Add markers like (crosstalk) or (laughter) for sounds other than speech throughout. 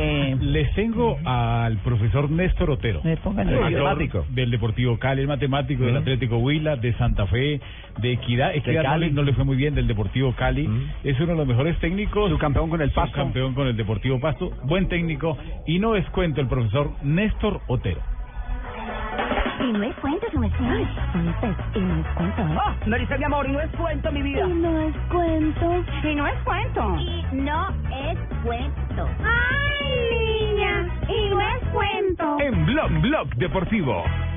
Eh, les tengo al profesor Néstor Otero. Me pongan el matemático. Del Deportivo Cali, el matemático del Atlético Huila, de Santa Fe, de Equidad. Equidad no, Cali. le, no le fue muy bien, del Deportivo Cali. Es uno de los mejores técnicos. Su campeón con el Pasto. campeón con el Deportivo Pasto. Buen técnico. Y no es cuento el profesor Néstor Otero. Y no es cuento, no es cuento. Y no es cuento. me dice mi amor, y no es cuento, mi vida. Y no es cuento. Y no es cuento. Y no es cuento. Blog Deportivo.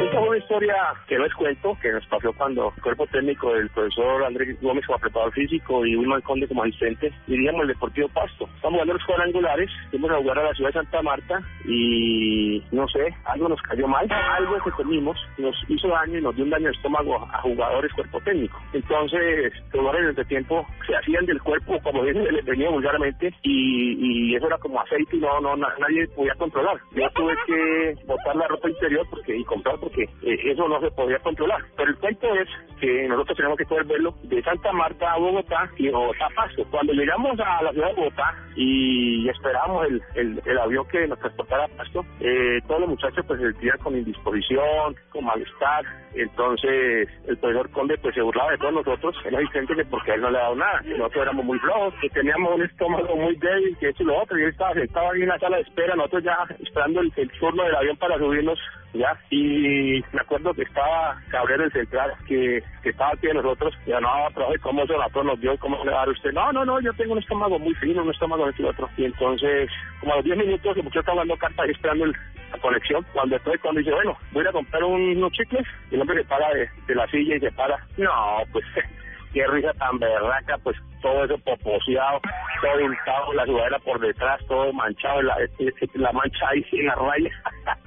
Esta una historia que no es cuento, que nos pasó cuando el cuerpo técnico del profesor Andrés Gómez como preparador físico y Wilman Conde como asistente diríamos el Deportivo Pasto. Estamos jugando los cuadrangulares, fuimos a jugar a la ciudad de Santa Marta y no sé, algo nos cayó mal, algo que comimos nos hizo daño y nos dio un daño de estómago a jugadores cuerpo técnico. Entonces, los jugadores de tiempo se hacían del cuerpo, como dicen, les venía vulgarmente y, y eso era como aceite y no, no, na- nadie podía controlar. Yo tuve que botar la ropa interior porque y comprar porque eh, eso no se podía controlar. Pero el cuento es que nosotros tenemos que poder verlo de Santa Marta a Bogotá y Bogotá a Pasto. Cuando llegamos a la ciudad de Bogotá y esperábamos el, el, el avión que nos transportara a Pasto, eh, todos los muchachos pues se sentían con indisposición, con malestar. Entonces el profesor Conde pues se burlaba de todos nosotros, el asistente, que porque él no le ha dado nada, que nosotros éramos muy flojos, que teníamos un estómago muy débil, que esto y lo otro, y él estaba sentado ahí en la sala de espera, nosotros ya esperando el, el turno del avión para subirnos ya y me acuerdo que estaba Cabrera el central que, que estaba aquí de nosotros y yo, no profe cómo se la nos dio cómo le va a dar usted no no no yo tengo un estómago muy fino un estómago este y otro. Y entonces como a los 10 minutos el muchacho estaba dando carta ahí esperando la conexión. Cuando estoy cuando dice bueno voy a comprar un- unos chicles y el hombre se para de, de la silla y se para. No pues (laughs) qué risa tan berraca, pues todo eso poposeado, todo untado, la sudadera por detrás, todo manchado, la, eh, la mancha ahí en la raya. (laughs)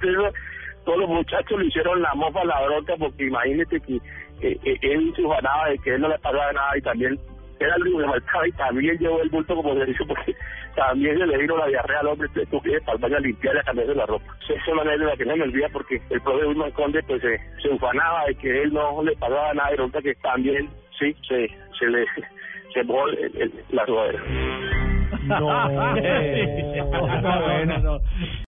Todos los muchachos le hicieron la mofa, la bronca, porque imagínate que eh, eh, él se ufanaba de que él no le pasaba nada y también era el único que faltaba y también llevó el bulto como se dice porque también se le vino la diarrea al hombre que tuve que ir para el baño a limpiar y a cambiarse la ropa. Esa es una anécdota que no me olvida porque el profe Wilman Conde pues se, se ufanaba de que él no le pasaba nada y resulta que también sí se, se le se mojó el- el- la sudadera. No. (laughs) no, no, no.